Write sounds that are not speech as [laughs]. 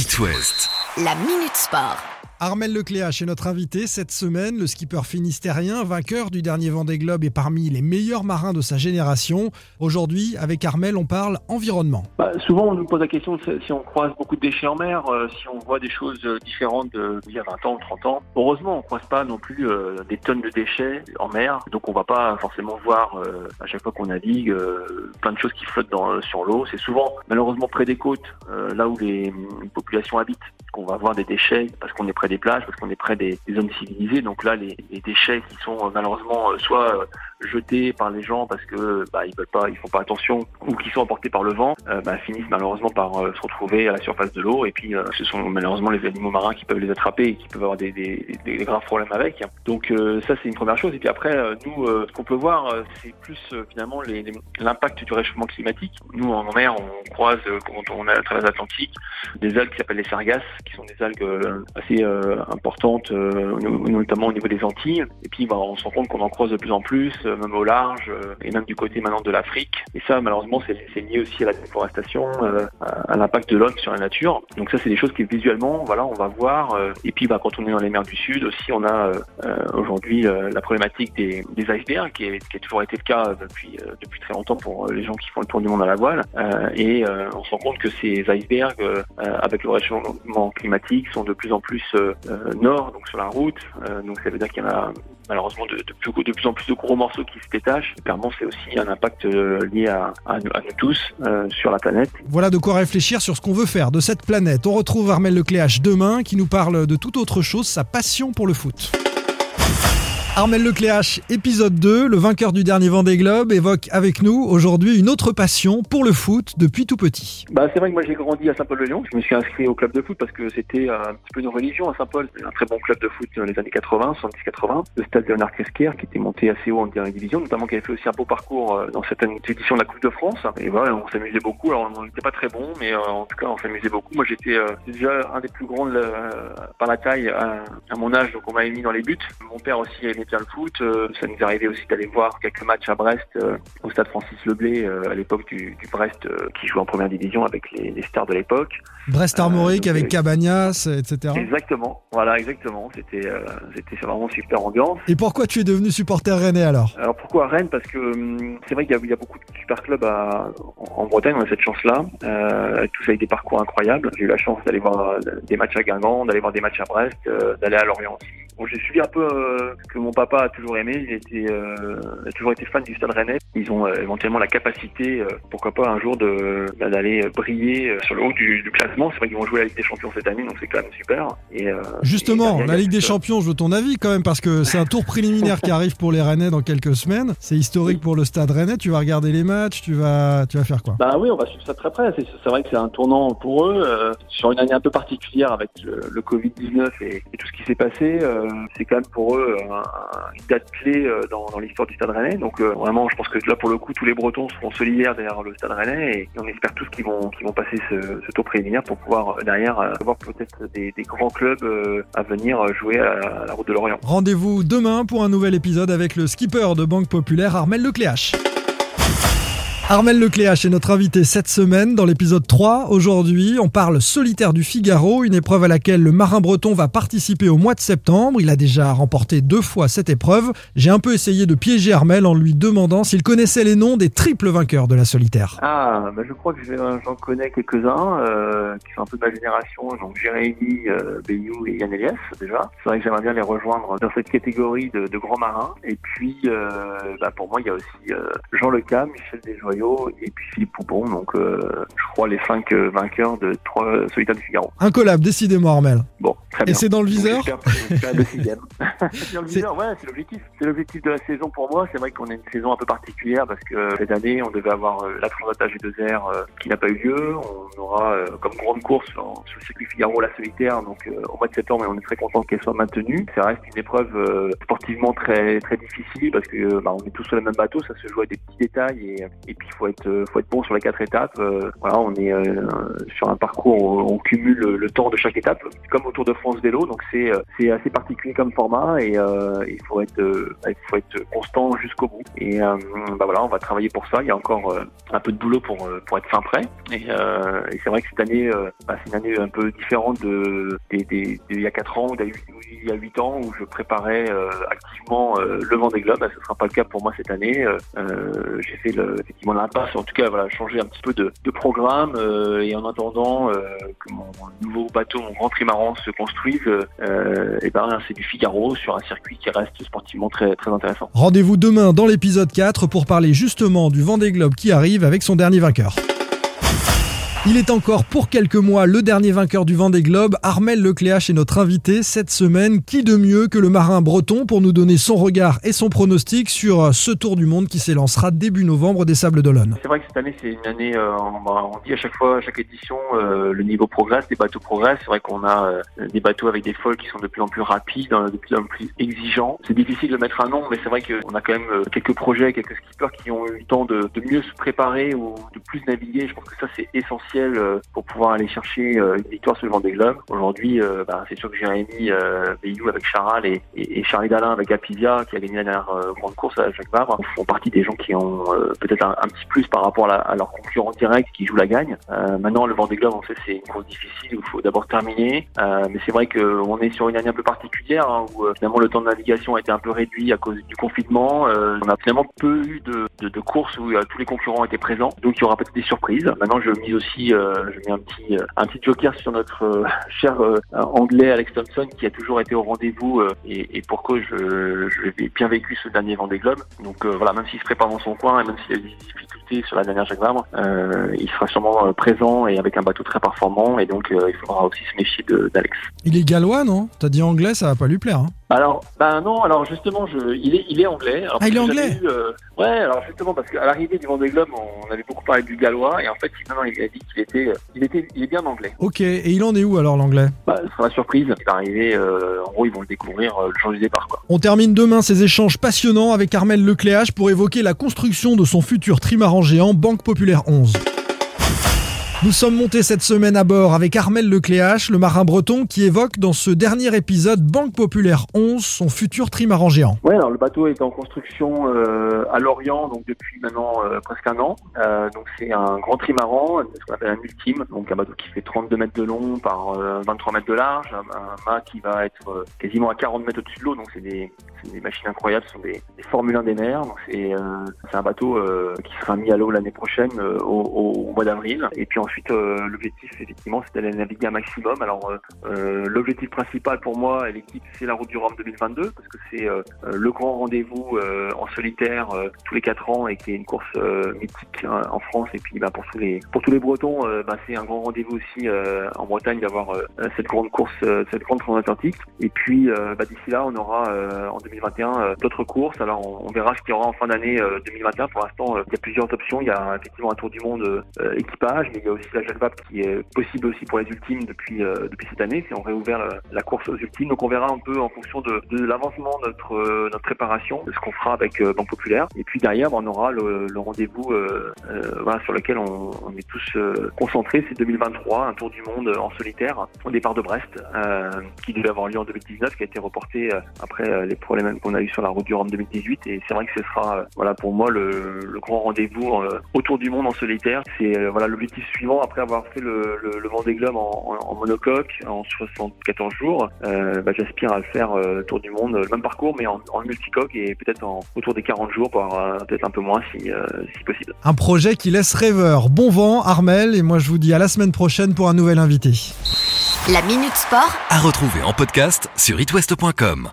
It West. La Minute Sport. Armel Lecléache est notre invité cette semaine, le skipper finistérien, vainqueur du dernier Vendée Globe et parmi les meilleurs marins de sa génération. Aujourd'hui, avec Armel, on parle environnement. Bah, souvent, on nous pose la question si on croise beaucoup de déchets en mer, euh, si on voit des choses euh, différentes d'il y a 20 ans ou 30 ans. Heureusement, on ne croise pas non plus euh, des tonnes de déchets en mer, donc on va pas forcément voir à chaque fois qu'on navigue plein de choses qui flottent sur l'eau. C'est souvent, malheureusement, près des côtes, là où les, les populations habitent, qu'on va voir des déchets parce qu'on est près des plages, parce qu'on est près des, zones civilisées. Donc là, les, déchets qui sont euh, malheureusement euh, soit euh, jetés par les gens parce que bah, ils veulent pas, ils font pas attention, ou qui sont emportés par le vent, bah, finissent malheureusement par se retrouver à la surface de l'eau. Et puis, ce sont malheureusement les animaux marins qui peuvent les attraper et qui peuvent avoir des, graves problèmes avec. Donc ça, c'est une première chose. Et puis après, nous, ce qu'on peut voir, c'est plus finalement l'impact du réchauffement climatique. Nous, en mer, on croise quand on est à travers l'Atlantique des algues qui s'appellent les sargasses, qui sont des algues assez importantes, euh, au niveau- notamment au niveau des Antilles. Et puis, bah, on se rend compte qu'on en croise de plus en plus, euh, même au large, euh, et même du côté maintenant de l'Afrique. Et ça, malheureusement, c'est lié aussi à la déforestation, euh, à, l'impact de l'homme sur la nature. Donc ça, c'est des choses qui visuellement, voilà, on va voir. euh, et puis, bah, quand on est dans les mers du Sud aussi, on a euh, euh, aujourd'hui euh, la problématique des, icebergs, qui, est- a toujours été le cas depuis euh, très longtemps pour euh, les gens qui font le tour du monde à la voile. Euh, et euh, on se rend compte que ces icebergs, euh, euh, avec le réchauffement climatique, sont de plus en plus euh, euh, nord, donc sur la route. Euh, donc ça veut dire qu'il y en a malheureusement de, plus, en plus de gros morceaux qui se détachent. Clairement, c'est aussi un impact euh, lié à, nous, tous euh, sur la planète. Voilà de quoi réfléchir sur ce qu'on veut faire de cette planète. On retrouve Armel Lecléache demain qui nous parle de toute autre chose, sa passion pour le foot. Armel Lecléache, épisode 2, le vainqueur du dernier Vendée Globe, évoque avec nous aujourd'hui une autre passion pour le foot depuis tout petit. Bah, c'est vrai que moi j'ai grandi à Saint-Paul-de-Lyon. Je me suis inscrit au club de foot parce que c'était un petit peu une religion à Saint-Paul. Un très bon club de foot dans les années 80, 70-80. Le stade Léonard Kesquer qui était monté assez haut en dernière division, notamment qui avait fait aussi un beau parcours euh, dans cette édition de la Coupe de France. Et voilà, on s'amusait beaucoup. Alors on n'était pas très bon, mais euh, en tout cas on s'amusait beaucoup. Moi j'étais euh, déjà un des plus grands euh, par la taille à mon âge, donc on m'avait mis dans les buts. Mon père aussi aimait bien le foot. Euh, ça nous arrivait aussi d'aller voir quelques matchs à Brest, euh, au stade Francis Leblé, euh, à l'époque du, du Brest euh, qui jouait en première division avec les, les stars de l'époque. Brest Armorique donc, avec Cabagnas, etc. Exactement, voilà, exactement. C'était euh, c'était vraiment super ambiance. Et pourquoi tu es devenu supporter rennais alors? Alors pourquoi Rennes? Parce que hum, c'est vrai qu'il y, y a beaucoup de super clubs à- en en Bretagne, on a cette chance-là, euh, tous avec des parcours incroyables. J'ai eu la chance d'aller voir des matchs à Guingamp, d'aller voir des matchs à Brest, euh, d'aller à Lorient aussi. Bon, j'ai suivi un peu euh, ce que mon papa a toujours aimé. Il était, euh, a toujours été fan du Stade Rennais. Ils ont euh, éventuellement la capacité, euh, pourquoi pas un jour, de bah, d'aller briller euh, sur le haut du, du classement. C'est vrai qu'ils vont jouer la Ligue des Champions cette année, donc c'est quand même super. Et, euh, et Justement, la Ligue des. Champions, je veux ton avis quand même, parce que c'est un tour préliminaire qui arrive pour les Rennais dans quelques semaines. C'est historique pour le stade Rennais. Tu vas regarder les matchs, tu vas, tu vas faire quoi? Bah oui, on va suivre ça très près. C'est c'est vrai que c'est un tournant pour eux euh, sur une année un peu particulière avec le, le Covid-19 et, et tout ce qui s'est passé. euh, c'est quand même pour eux un- un- une date clé euh, dans, dans l'histoire du Stade Rennais. Donc euh, vraiment, je pense que là pour le coup, tous les Bretons seront solidaires derrière le Stade Rennais et, on espère tous qu'ils vont, passer ce, ce tour préliminaire pour pouvoir euh, derrière euh, avoir peut-être des, grands clubs euh, à venir euh, jouer à, à la Route de l'Orient. Rendez-vous demain pour un nouvel épisode avec le skipper de Banque Populaire, Armel Lecléache. Armel Lecléache est notre invité cette semaine dans l'épisode 3. Aujourd'hui, on parle solitaire du Figaro, une épreuve à laquelle le marin breton va participer au mois de septembre. Il a déjà remporté deux fois cette épreuve. J'ai un peu essayé de piéger Armel en lui demandant s'il connaissait les noms des triples vainqueurs de la solitaire. Ah, bah je crois que je- j'en connais quelques-uns euh, qui sont un peu de ma génération, donc Jérémy, euh, Bayou et Yann Elias déjà. C'est vrai que j'aimerais bien les rejoindre dans cette catégorie de, grands marins. Et puis, euh, bah pour moi, il y a aussi euh, Jean Leca, Michel Et puis Philippe Poupon. Donc, euh, je crois les cinq euh, vainqueurs de trois euh, solitaires du Figaro. Un collab, décidément Armel. Bon, très bien. Et c'est dans le viseur. C'est [laughs] dans le viseur, ouais, c'est l'objectif. C'est l'objectif de la saison pour moi. C'est vrai qu'on a une saison un peu particulière parce que cette année, on devait avoir euh, la Transat G2R euh, qui n'a pas eu lieu. On aura euh, comme grande course en- sur le circuit Figaro la solitaire, donc euh, au mois de septembre, et on est très content qu'elle soit maintenue. Ça reste une épreuve euh, sportivement très très difficile parce que euh, bah, on est tous sur le même bateau, ça se joue à des petits détails et, et puis faut être, faut être bon sur les quatre étapes. voilà, on est sur un parcours où on cumule le, temps de chaque étape, comme au Tour de France vélo. Donc c'est assez particulier comme format et il faut être il constant jusqu'au bout. Et bah voilà, on va travailler pour ça. Il y a encore un peu de boulot pour être fin prêt. Et, c'est vrai que cette année, bah, c'est une année un peu différente de, il y a 4 ans ou il y a 8 ans où je préparais euh, activement euh, le Vendée Globe. Bah, ce ne sera pas le cas pour moi cette année. Euh, j'ai fait effectivement en tout cas voilà, changer un petit peu de, programme et en attendant que mon nouveau bateau, mon grand trimaran se construise, et ben c'est du Figaro sur un circuit qui reste sportivement très très intéressant. Rendez-vous demain dans l'épisode 4 pour parler justement du Vendée Globe qui arrive avec son dernier vainqueur. Il est encore pour quelques mois le dernier vainqueur du Vendée Globe. Armel Lecléache est notre invité cette semaine. Qui de mieux que le marin breton pour nous donner son regard et son pronostic sur ce tour du monde qui s'élancera début novembre des Sables d'Olonne? C'est vrai que cette année, c'est une année, euh, on, dit à chaque fois, à chaque édition, euh, le niveau progresse, les bateaux progressent. C'est vrai qu'on a euh, des bateaux avec des folles qui sont de plus en plus rapides, de plus en plus exigeants. C'est difficile de mettre un nom, mais c'est vrai qu'on a quand même quelques projets, quelques skippers qui ont eu le temps de mieux se préparer ou de plus naviguer. Je pense que ça, c'est essentiel euh, pour pouvoir aller chercher euh, une victoire sur le Vendée Globe. Aujourd'hui, euh, bah, c'est sûr que Jérémy Bayou avec Charal et, et, Charlie Dalin avec Apivia, qui a gagné la dernière grande course à Jacques Vabre, font partie des gens qui ont peut-être un, petit plus par rapport à, leur concurrent direct qui joue la gagne. maintenant, le Vendée Globe, en fait, c'est une course difficile où il faut d'abord terminer. mais c'est vrai qu'on est sur une année un peu particulière hein, où finalement le temps de navigation a été un peu réduit à cause du confinement. on a finalement peu eu de courses où tous les concurrents étaient présents. Donc il y aura peut-être des surprises. Maintenant, je mise aussi euh, je mets un petit, euh, un petit joker sur notre euh, [laughs] cher anglais Alex Thompson qui a toujours été au rendez-vous et, et pourquoi je, je bien vécu ce dernier Vendée Globe. Donc voilà, même s'il se prépare dans son coin et même s'il a des difficultés sur la dernière Jacques Vabre, il sera sûrement présent et avec un bateau très performant et donc il faudra aussi se méfier d'Alex. Il est gallois, non? T'as dit anglais, ça va pas lui plaire. Hein alors, ben non, alors justement, je, il est, il est anglais. ah, il est anglais. ouais, alors justement parce qu'à l'arrivée du Vendée Globe, on avait beaucoup parlé du gallois et en fait, il, il a dit qu'il était, il était, il est bien anglais. Ok, et il en est où alors l'anglais? Bah, sera la surprise. Il va arriver, euh, en gros, ils vont le découvrir euh, le jour du départ, quoi. On termine demain ces échanges passionnants avec Armel Lecléache pour évoquer la construction de son futur trimaran géant Banque Populaire 11. Nous sommes montés cette semaine à bord avec Armel Lecléache, le marin breton, qui évoque dans ce dernier épisode Banque Populaire 11, son futur trimaran géant. Oui, alors le bateau est en construction euh, à Lorient, donc depuis maintenant euh, presque un an. Euh, donc c'est un grand trimaran, ce qu'on appelle un ultime, donc un bateau qui fait 32 mètres de long par 23 mètres de large, un, mât qui va être quasiment à 40 mètres au-dessus de l'eau, donc c'est des, machines incroyables, ce sont des, des Formule 1 des mers. C'est un bateau qui sera mis à l'eau l'année prochaine au, au, mois d'avril. Et puis ensuite, euh, l'objectif, effectivement, c'est d'aller naviguer un maximum. Alors, euh, euh, l'objectif principal pour moi et l'équipe, c'est la route du Rhum 2022, parce que c'est le grand rendez-vous en solitaire tous les quatre ans et qui est une course mythique hein, en France. Et puis, bah, pour tous les pour tous les Bretons, bah, c'est un grand rendez-vous aussi en Bretagne d'avoir cette grande course, cette grande transatlantique. Et puis, bah, d'ici là, on aura en 2021 d'autres courses. Alors, on, verra ce qu'il y aura en fin d'année 2021. Pour l'instant, il y a plusieurs options. Il y a effectivement un tour du monde équipage, mais il y a aussi la Vabre qui est possible aussi pour les ultimes depuis euh, depuis cette année. Si on réouvert la, course aux ultimes, donc on verra un peu en fonction de, de l'avancement de notre euh, notre préparation, de ce qu'on fera avec euh, Banque Populaire. Et puis derrière, on aura le, rendez-vous sur lequel on, on est tous concentrés. C'est 2023, un tour du monde en solitaire au départ de Brest, qui devait avoir lieu en 2019, qui a été reporté après les problèmes qu'on a eu sur la route du Rhum 2018. Et c'est vrai que ce sera voilà pour moi le, le grand rendez-vous autour du monde en solitaire. C'est voilà l'objectif suivant après avoir fait le, le, le Vendée Globe en, en, monocoque en 74 jours, euh, bah, j'aspire à le faire euh, tour du monde, le même parcours mais en, en multicoque et peut-être autour des 40 jours, voire peut-être un peu moins si, euh, si possible. Un projet qui laisse rêveur. Bon vent Armel et moi je vous dis à la semaine prochaine pour un nouvel invité. La Minute Sport à retrouver en podcast sur itwest.com.